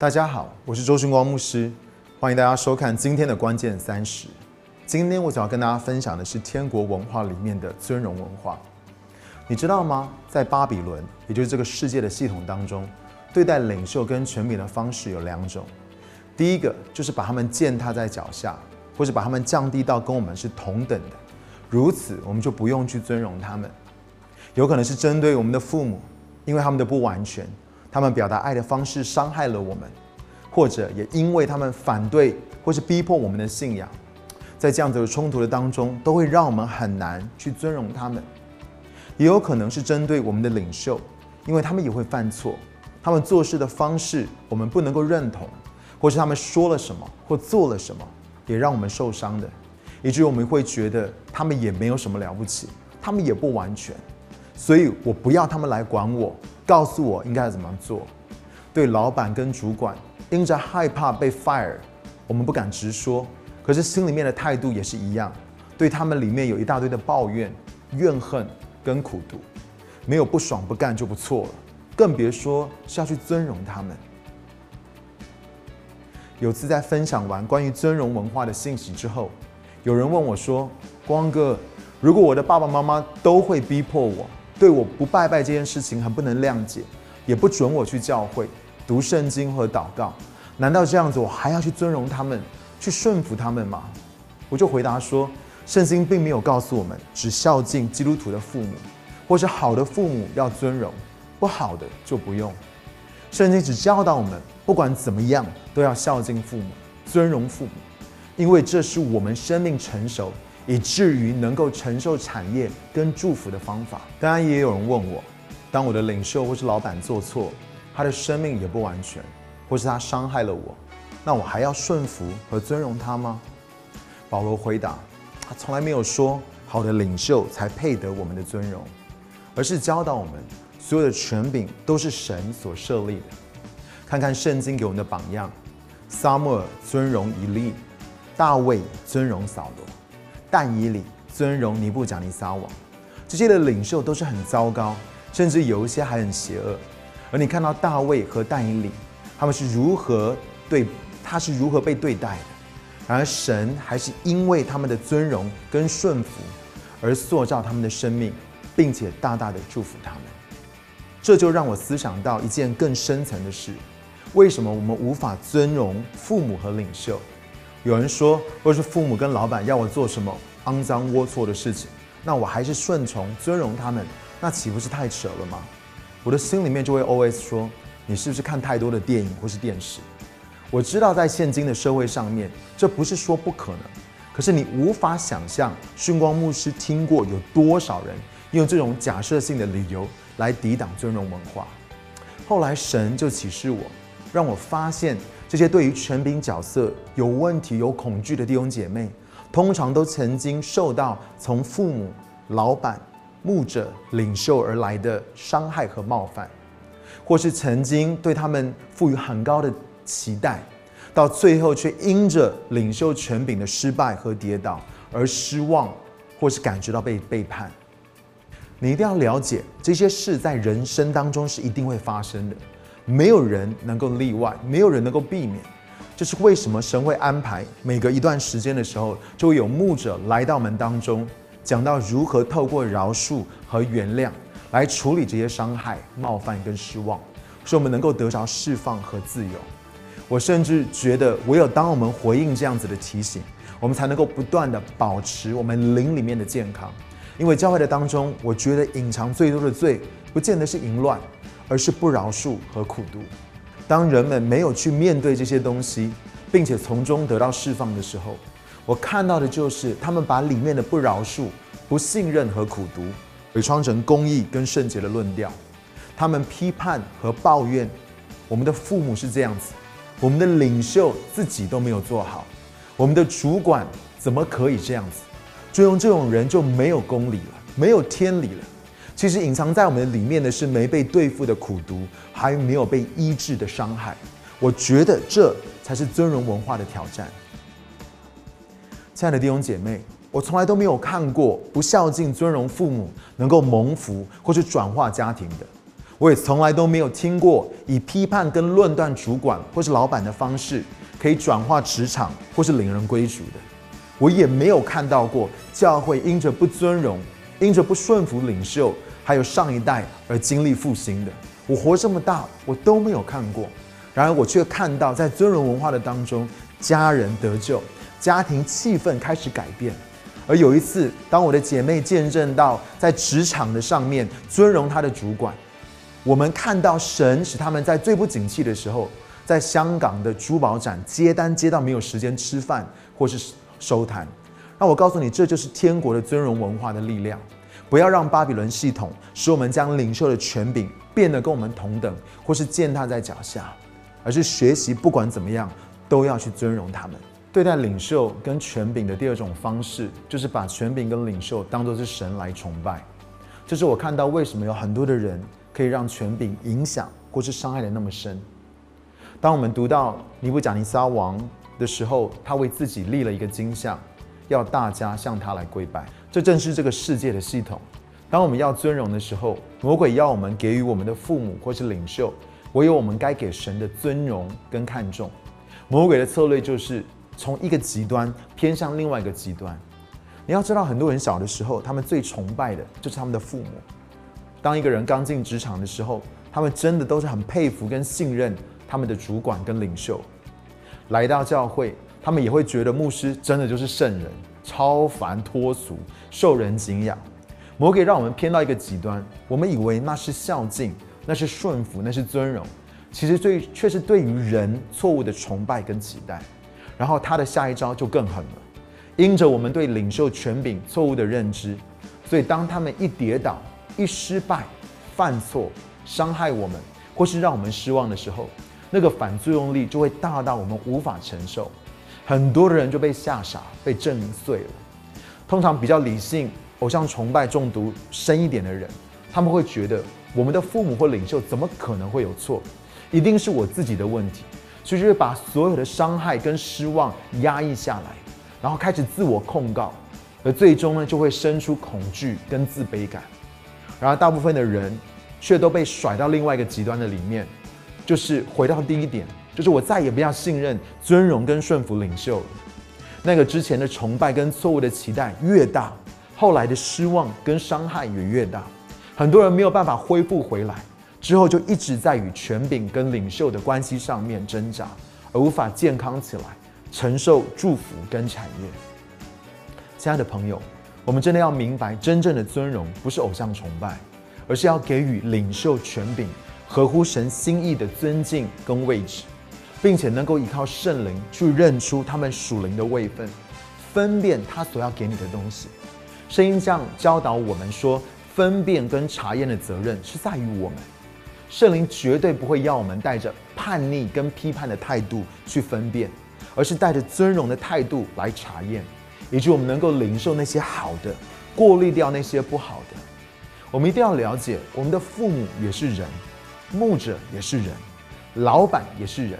大家好，我是周勋光牧师，欢迎大家收看今天的关键三十。今天我想要跟大家分享的是天国文化里面的尊荣文化。你知道吗？在巴比伦，也就是这个世界的系统当中，对待领袖跟权柄的方式有两种。第一个就是把他们践踏在脚下，或是把他们降低到跟我们是同等的，如此我们就不用去尊荣他们。有可能是针对我们的父母，因为他们的不完全。他们表达爱的方式伤害了我们，或者也因为他们反对或是逼迫我们的信仰，在这样子的冲突的当中，都会让我们很难去尊荣他们。也有可能是针对我们的领袖，因为他们也会犯错，他们做事的方式我们不能够认同，或是他们说了什么或做了什么，也让我们受伤的，以至于我们会觉得他们也没有什么了不起，他们也不完全，所以我不要他们来管我。告诉我应该怎么做。对老板跟主管，因着害怕被 fire，我们不敢直说，可是心里面的态度也是一样。对他们里面有一大堆的抱怨、怨恨跟苦毒，没有不爽不干就不错了，更别说是要去尊荣他们。有次在分享完关于尊荣文化的信息之后，有人问我说：“光哥，如果我的爸爸妈妈都会逼迫我？”对我不拜拜这件事情很不能谅解，也不准我去教会读圣经和祷告。难道这样子我还要去尊荣他们，去顺服他们吗？我就回答说，圣经并没有告诉我们只孝敬基督徒的父母，或是好的父母要尊荣，不好的就不用。圣经只教导我们，不管怎么样都要孝敬父母，尊荣父母，因为这是我们生命成熟。以至于能够承受产业跟祝福的方法。当然，也有人问我，当我的领袖或是老板做错，他的生命也不完全，或是他伤害了我，那我还要顺服和尊荣他吗？保罗回答，他从来没有说好的领袖才配得我们的尊荣，而是教导我们，所有的权柄都是神所设立的。看看圣经给我们的榜样：撒母耳尊荣以利，大卫尊荣扫罗。但以理尊荣尼布甲尼撒王，这些的领袖都是很糟糕，甚至有一些还很邪恶。而你看到大卫和但以理，他们是如何对他是如何被对待的？然而神还是因为他们的尊荣跟顺服而塑造他们的生命，并且大大的祝福他们。这就让我思想到一件更深层的事：为什么我们无法尊荣父母和领袖？有人说，若是父母跟老板要我做什么肮脏龌龊的事情，那我还是顺从尊荣他们，那岂不是太扯了吗？我的心里面就会 always 说，你是不是看太多的电影或是电视？我知道在现今的社会上面，这不是说不可能，可是你无法想象，训光牧师听过有多少人用这种假设性的理由来抵挡尊荣文化。后来神就启示我，让我发现。这些对于权柄角色有问题、有恐惧的弟兄姐妹，通常都曾经受到从父母、老板、牧者、领袖而来的伤害和冒犯，或是曾经对他们赋予很高的期待，到最后却因着领袖权柄的失败和跌倒而失望，或是感觉到被背叛。你一定要了解，这些事在人生当中是一定会发生的。没有人能够例外，没有人能够避免。这是为什么神会安排每隔一段时间的时候，就会有牧者来到门当中，讲到如何透过饶恕和原谅来处理这些伤害、冒犯跟失望，使我们能够得着释放和自由。我甚至觉得，唯有当我们回应这样子的提醒，我们才能够不断的保持我们灵里面的健康。因为教会的当中，我觉得隐藏最多的罪，不见得是淫乱。而是不饶恕和苦读。当人们没有去面对这些东西，并且从中得到释放的时候，我看到的就是他们把里面的不饶恕、不信任和苦读，伪装成公义跟圣洁的论调。他们批判和抱怨我们的父母是这样子，我们的领袖自己都没有做好，我们的主管怎么可以这样子？就用这种人就没有公理了，没有天理了。其实隐藏在我们里面的是没被对付的苦毒，还没有被医治的伤害。我觉得这才是尊荣文化的挑战。亲爱的弟兄姐妹，我从来都没有看过不孝敬尊荣父母能够蒙福或是转化家庭的。我也从来都没有听过以批判跟论断主管或是老板的方式，可以转化职场或是领人归主的。我也没有看到过教会因着不尊荣、因着不顺服领袖，还有上一代而经历复兴的。我活这么大，我都没有看过。然而，我却看到在尊荣文化的当中，家人得救，家庭气氛开始改变。而有一次，当我的姐妹见证到在职场的上面尊荣她的主管，我们看到神使他们在最不景气的时候，在香港的珠宝展接单接到没有时间吃饭或是收摊。那我告诉你，这就是天国的尊荣文化的力量。不要让巴比伦系统使我们将领袖的权柄变得跟我们同等，或是践踏在脚下，而是学习不管怎么样都要去尊荣他们。对待领袖跟权柄的第二种方式，就是把权柄跟领袖当作是神来崇拜。这是我看到为什么有很多的人可以让权柄影响或是伤害的那么深。当我们读到尼布甲尼撒王的时候，他为自己立了一个金像，要大家向他来跪拜。这正是这个世界的系统。当我们要尊荣的时候，魔鬼要我们给予我们的父母或是领袖，唯有我们该给神的尊荣跟看重。魔鬼的策略就是。从一个极端偏向另外一个极端，你要知道，很多人小的时候，他们最崇拜的就是他们的父母。当一个人刚进职场的时候，他们真的都是很佩服跟信任他们的主管跟领袖。来到教会，他们也会觉得牧师真的就是圣人，超凡脱俗，受人敬仰。魔鬼让我们偏到一个极端，我们以为那是孝敬，那是顺服，那是尊荣，其实最却是对于人错误的崇拜跟期待。然后他的下一招就更狠了，因着我们对领袖权柄错误的认知，所以当他们一跌倒、一失败、犯错、伤害我们，或是让我们失望的时候，那个反作用力就会大到我们无法承受，很多的人就被吓傻、被震碎了。通常比较理性、偶像崇拜中毒深一点的人，他们会觉得我们的父母或领袖怎么可能会有错？一定是我自己的问题。所以，就会把所有的伤害跟失望压抑下来，然后开始自我控告，而最终呢，就会生出恐惧跟自卑感。然而，大部分的人却都被甩到另外一个极端的里面，就是回到第一点，就是我再也不要信任、尊荣跟顺服领袖了。那个之前的崇拜跟错误的期待越大，后来的失望跟伤害也越大，很多人没有办法恢复回来。之后就一直在与权柄跟领袖的关系上面挣扎，而无法健康起来，承受祝福跟产业。亲爱的朋友，我们真的要明白，真正的尊荣不是偶像崇拜，而是要给予领袖权柄合乎神心意的尊敬跟位置，并且能够依靠圣灵去认出他们属灵的位分，分辨他所要给你的东西。声音这样教导我们说，分辨跟查验的责任是在于我们。圣灵绝对不会要我们带着叛逆跟批判的态度去分辨，而是带着尊荣的态度来查验，以及我们能够领受那些好的，过滤掉那些不好的。我们一定要了解，我们的父母也是人，牧者也是人，老板也是人。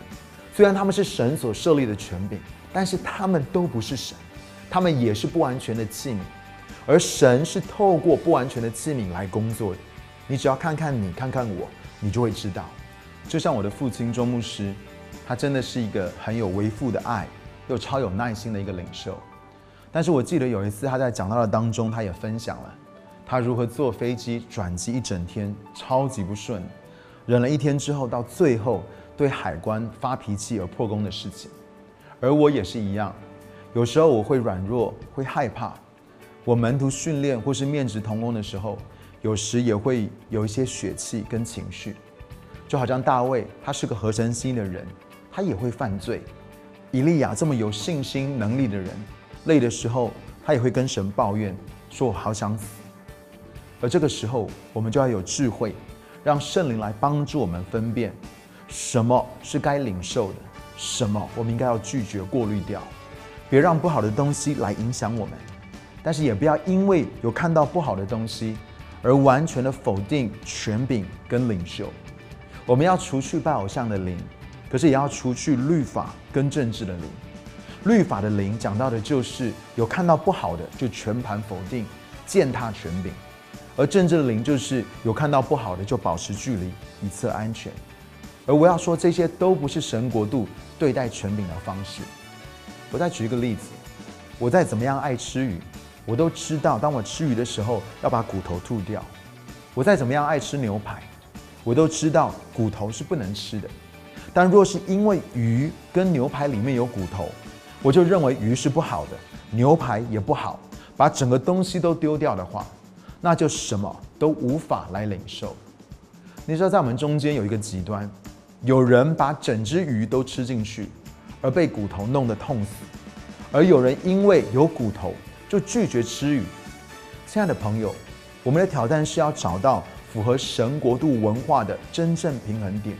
虽然他们是神所设立的权柄，但是他们都不是神，他们也是不完全的器皿，而神是透过不完全的器皿来工作的。你只要看看你，看看我。你就会知道，就像我的父亲周牧师，他真的是一个很有为父的爱，又超有耐心的一个领袖。但是我记得有一次他在讲到的当中，他也分享了他如何坐飞机转机一整天超级不顺，忍了一天之后，到最后对海关发脾气而破功的事情。而我也是一样，有时候我会软弱，会害怕。我门徒训练或是面职同工的时候。有时也会有一些血气跟情绪，就好像大卫，他是个合神心的人，他也会犯罪。以利亚这么有信心能力的人，累的时候，他也会跟神抱怨，说我好想死。而这个时候，我们就要有智慧，让圣灵来帮助我们分辨，什么是该领受的，什么我们应该要拒绝过滤掉，别让不好的东西来影响我们，但是也不要因为有看到不好的东西。而完全的否定权柄跟领袖，我们要除去拜偶像的灵，可是也要除去律法跟政治的灵。律法的灵讲到的就是有看到不好的就全盘否定践踏权柄，而政治的灵就是有看到不好的就保持距离，以测安全。而我要说，这些都不是神国度对待权柄的方式。我再举一个例子，我再怎么样爱吃鱼，我都知道，当我吃鱼的时候要把骨头吐掉。我再怎么样爱吃牛排，我都知道骨头是不能吃的。但若是因为鱼跟牛排里面有骨头，我就认为鱼是不好的，牛排也不好，把整个东西都丢掉的话，那就什么都无法来领受。你知道，在我们中间有一个极端，有人把整只鱼都吃进去，而被骨头弄得痛死；而有人因为有骨头就拒绝吃鱼。亲爱的朋友，我们的挑战是要找到符合神国度文化的真正平衡点。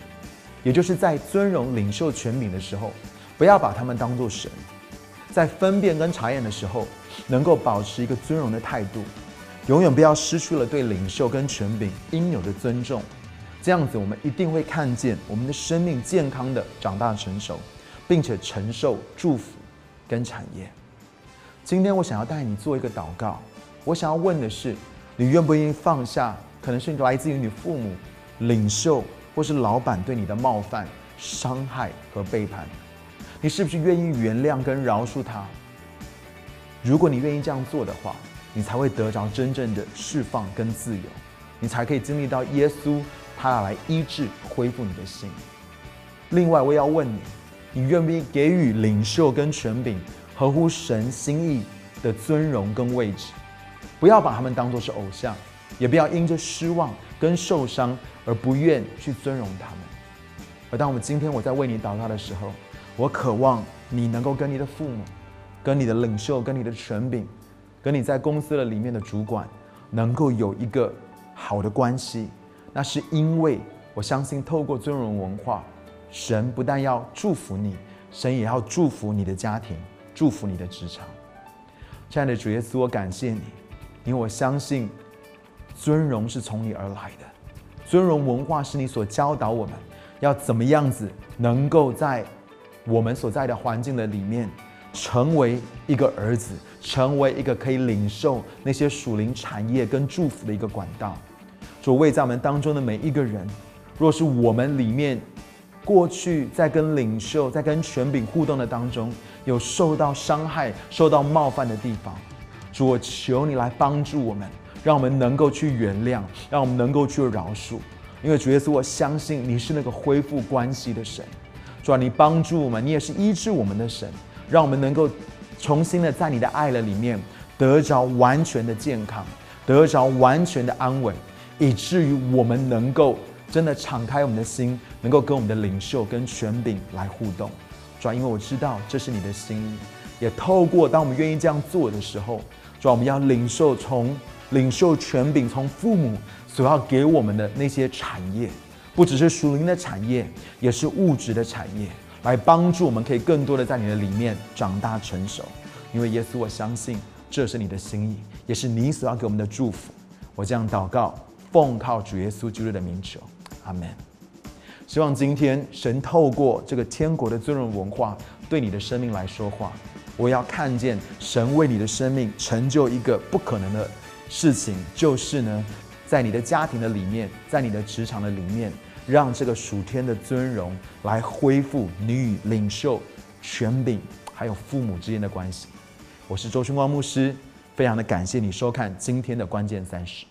也就是在尊荣领袖权柄的时候，不要把他们当作神；在分辨跟查验的时候，能够保持一个尊荣的态度，永远不要失去了对领袖跟权柄应有的尊重。这样子，我们一定会看见我们的生命健康的长大成熟，并且承受祝福跟产业。今天我想要带你做一个祷告，我想要问的是：你愿不愿意放下？可能是来自于你父母、领袖。或是老板对你的冒犯、伤害和背叛，你是不是愿意原谅跟饶恕他？如果你愿意这样做的话，你才会得着真正的释放跟自由，你才可以经历到耶稣他来医治、恢复你的心。另外，我也要问你，你愿不愿意给予领袖跟权柄合乎神心意的尊荣跟位置？不要把他们当作是偶像，也不要因着失望跟受伤。而不愿去尊荣他们。而当我们今天我在为你祷告的时候，我渴望你能够跟你的父母、跟你的领袖、跟你的权柄、跟你在公司的里面的主管，能够有一个好的关系。那是因为我相信，透过尊荣文化，神不但要祝福你，神也要祝福你的家庭，祝福你的职场。亲爱的主耶稣，我感谢你，因为我相信尊荣是从你而来的。尊荣文化是你所教导我们要怎么样子，能够在我们所在的环境的里面，成为一个儿子，成为一个可以领受那些属灵产业跟祝福的一个管道。主为在我们当中的每一个人，若是我们里面过去在跟领袖、在跟权柄互动的当中，有受到伤害、受到冒犯的地方，主我求你来帮助我们。让我们能够去原谅，让我们能够去饶恕，因为主耶稣，我相信你是那个恢复关系的神。主啊，你帮助我们，你也是医治我们的神，让我们能够重新的在你的爱了里面得着完全的健康，得着完全的安稳，以至于我们能够真的敞开我们的心，能够跟我们的领袖跟权柄来互动。主要，因为我知道这是你的心意，也透过当我们愿意这样做的时候，主要，我们要领受从。领受权柄，从父母所要给我们的那些产业，不只是属灵的产业，也是物质的产业，来帮助我们可以更多的在你的里面长大成熟。因为耶稣，我相信这是你的心意，也是你所要给我们的祝福。我这样祷告，奉靠主耶稣基督的名求，阿门。希望今天神透过这个天国的尊荣文化，对你的生命来说话。我要看见神为你的生命成就一个不可能的。事情就是呢，在你的家庭的里面，在你的职场的里面，让这个属天的尊荣来恢复你与领袖、权柄还有父母之间的关系。我是周春光牧师，非常的感谢你收看今天的关键三十。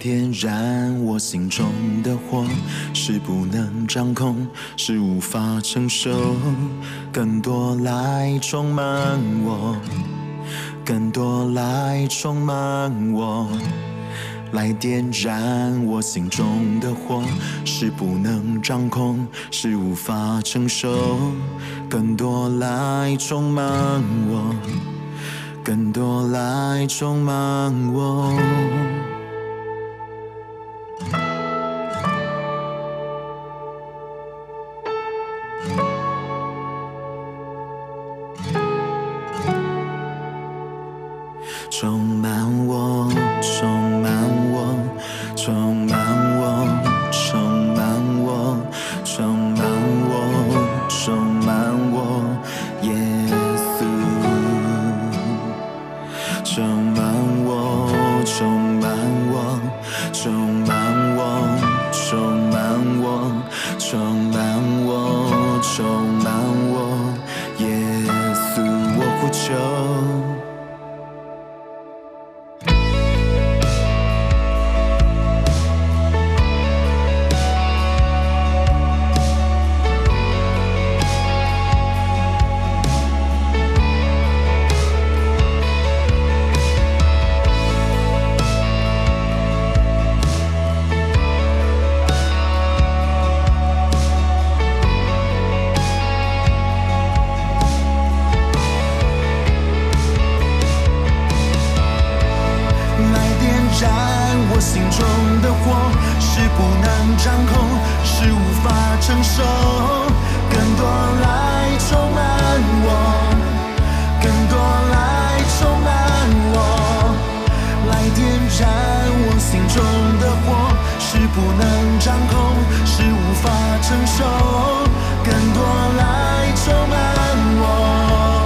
点燃我心中的火，是不能掌控，是无法承受，更多来充满我。更多来充满我，来点燃我心中的火，是不能掌控，是无法承受。更多来充满我，更多来。充满我。掌控是无法承受，更多来充满我。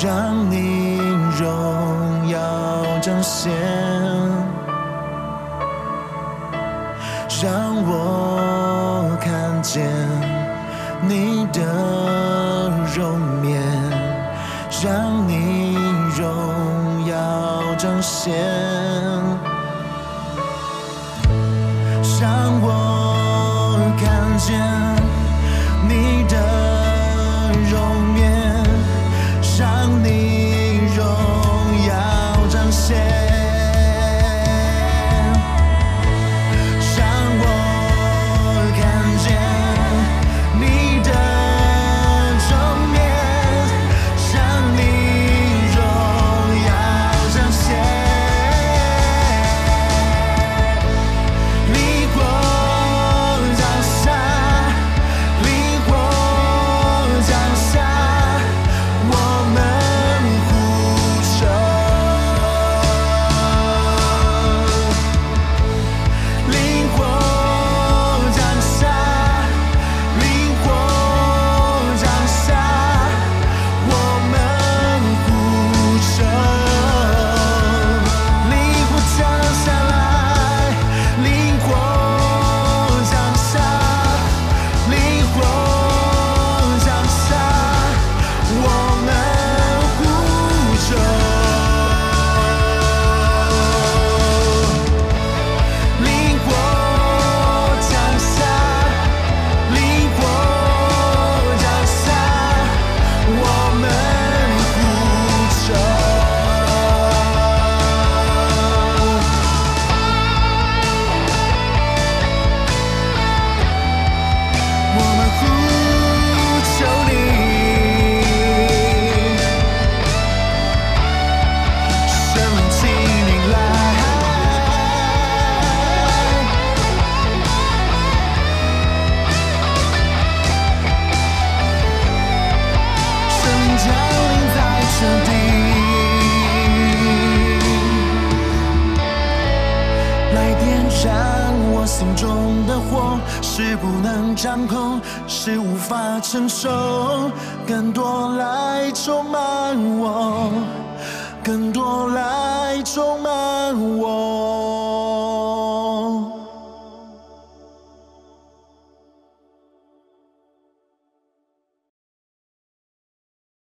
让你荣耀彰显。法承受，更多来充满我，更多来充满。